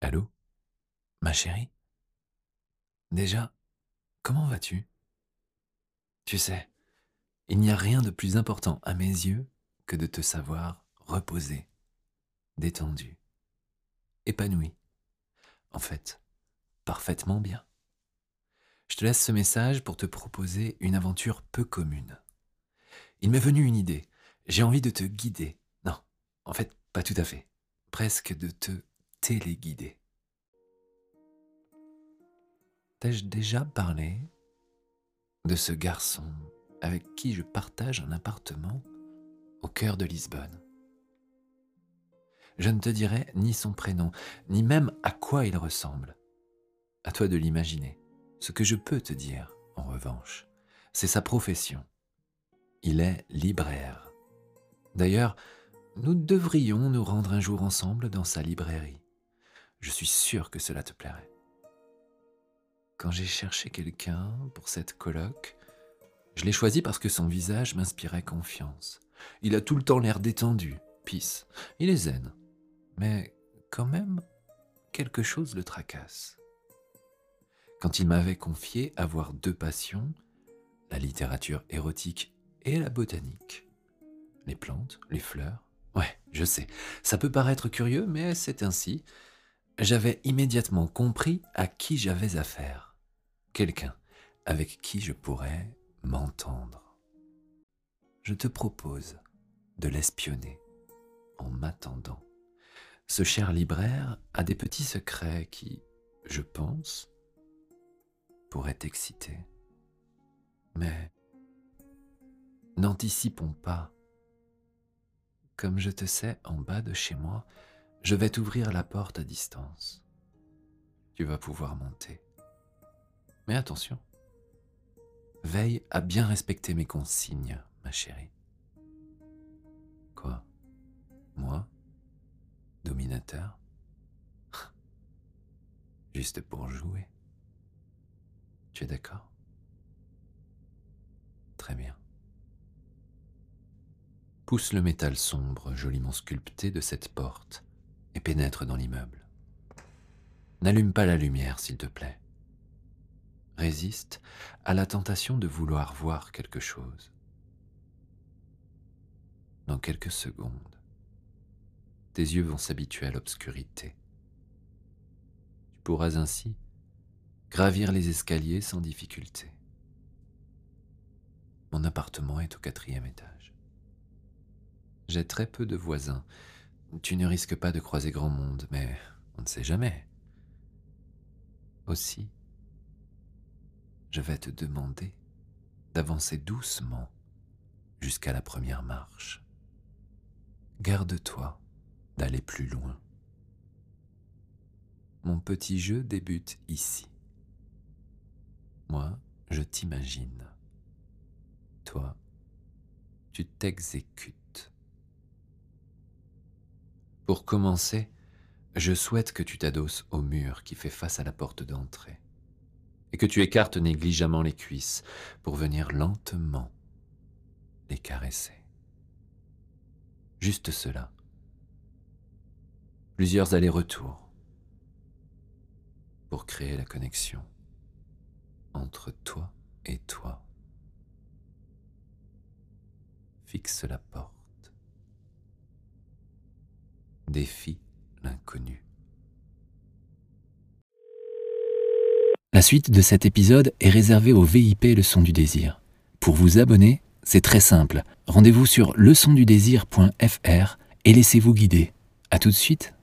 Allô? Ma chérie? Déjà, comment vas-tu? Tu sais, il n'y a rien de plus important à mes yeux que de te savoir reposé, détendu, épanoui. En fait, parfaitement bien. Je te laisse ce message pour te proposer une aventure peu commune. Il m'est venu une idée. J'ai envie de te guider. Non, en fait, pas tout à fait. Presque de te téléguider. T'ai-je déjà parlé de ce garçon avec qui je partage un appartement au cœur de Lisbonne? Je ne te dirai ni son prénom, ni même à quoi il ressemble. À toi de l'imaginer. Ce que je peux te dire, en revanche, c'est sa profession. Il est libraire. D'ailleurs, nous devrions nous rendre un jour ensemble dans sa librairie. Je suis sûr que cela te plairait. Quand j'ai cherché quelqu'un pour cette colloque, je l'ai choisi parce que son visage m'inspirait confiance. Il a tout le temps l'air détendu, pisse. Il est zen. Mais quand même, quelque chose le tracasse. Quand il m'avait confié avoir deux passions, la littérature érotique et la botanique. Les plantes, les fleurs. Ouais, je sais, ça peut paraître curieux, mais c'est ainsi. J'avais immédiatement compris à qui j'avais affaire. Quelqu'un avec qui je pourrais m'entendre. Je te propose de l'espionner en m'attendant. Ce cher libraire a des petits secrets qui, je pense, pourraient t'exciter. Mais N'anticipons pas. Comme je te sais en bas de chez moi, je vais t'ouvrir la porte à distance. Tu vas pouvoir monter. Mais attention, veille à bien respecter mes consignes, ma chérie. Quoi? Moi? Dominateur? Juste pour jouer. Tu es d'accord? Très bien pousse le métal sombre joliment sculpté de cette porte et pénètre dans l'immeuble. N'allume pas la lumière, s'il te plaît. Résiste à la tentation de vouloir voir quelque chose. Dans quelques secondes, tes yeux vont s'habituer à l'obscurité. Tu pourras ainsi gravir les escaliers sans difficulté. Mon appartement est au quatrième étage. J'ai très peu de voisins. Tu ne risques pas de croiser grand monde, mais on ne sait jamais. Aussi, je vais te demander d'avancer doucement jusqu'à la première marche. Garde-toi d'aller plus loin. Mon petit jeu débute ici. Moi, je t'imagine. Toi, tu t'exécutes. Pour commencer, je souhaite que tu t'adosses au mur qui fait face à la porte d'entrée et que tu écartes négligemment les cuisses pour venir lentement les caresser. Juste cela. Plusieurs allers-retours pour créer la connexion entre toi et toi. Fixe la porte défie l'inconnu. La suite de cet épisode est réservée au VIP Leçon du désir. Pour vous abonner, c'est très simple. Rendez-vous sur leçondudésir.fr et laissez-vous guider. À tout de suite.